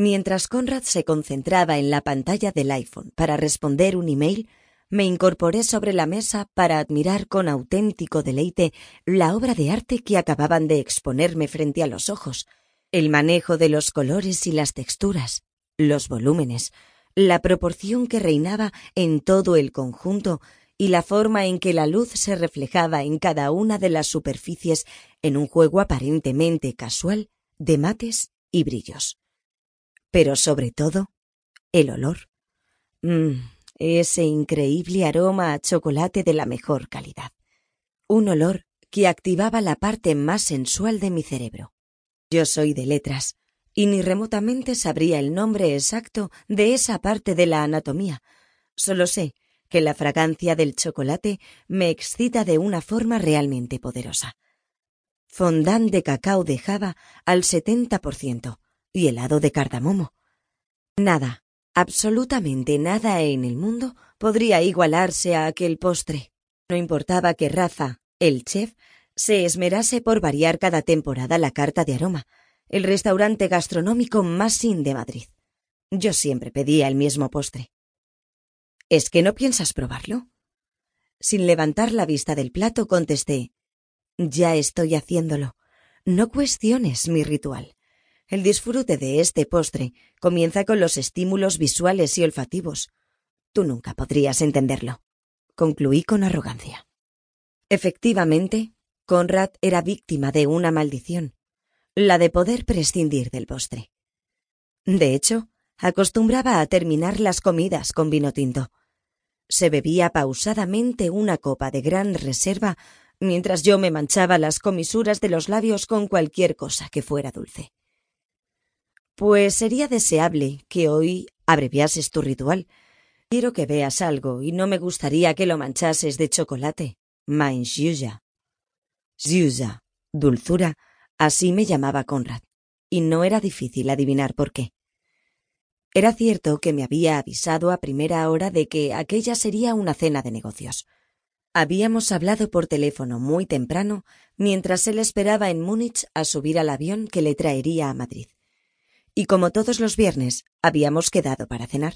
Mientras Conrad se concentraba en la pantalla del iPhone para responder un email, me incorporé sobre la mesa para admirar con auténtico deleite la obra de arte que acababan de exponerme frente a los ojos, el manejo de los colores y las texturas, los volúmenes, la proporción que reinaba en todo el conjunto y la forma en que la luz se reflejaba en cada una de las superficies en un juego aparentemente casual de mates y brillos. Pero sobre todo, el olor. Mmm, ese increíble aroma a chocolate de la mejor calidad. Un olor que activaba la parte más sensual de mi cerebro. Yo soy de letras, y ni remotamente sabría el nombre exacto de esa parte de la anatomía. Solo sé que la fragancia del chocolate me excita de una forma realmente poderosa. Fondant de cacao de Java al 70% y helado de cardamomo. Nada, absolutamente nada en el mundo podría igualarse a aquel postre. No importaba que Rafa, el chef, se esmerase por variar cada temporada la carta de aroma, el restaurante gastronómico más sin de Madrid. Yo siempre pedía el mismo postre. ¿Es que no piensas probarlo? Sin levantar la vista del plato contesté Ya estoy haciéndolo. No cuestiones mi ritual. El disfrute de este postre comienza con los estímulos visuales y olfativos. Tú nunca podrías entenderlo. Concluí con arrogancia. Efectivamente, Conrad era víctima de una maldición la de poder prescindir del postre. De hecho, acostumbraba a terminar las comidas con vino tinto. Se bebía pausadamente una copa de gran reserva mientras yo me manchaba las comisuras de los labios con cualquier cosa que fuera dulce. Pues sería deseable que hoy abreviases tu ritual. Quiero que veas algo y no me gustaría que lo manchases de chocolate. Mein Zhuja. dulzura, Así me llamaba Conrad, y no era difícil adivinar por qué. Era cierto que me había avisado a primera hora de que aquella sería una cena de negocios. Habíamos hablado por teléfono muy temprano mientras él esperaba en Múnich a subir al avión que le traería a Madrid. Y como todos los viernes, habíamos quedado para cenar.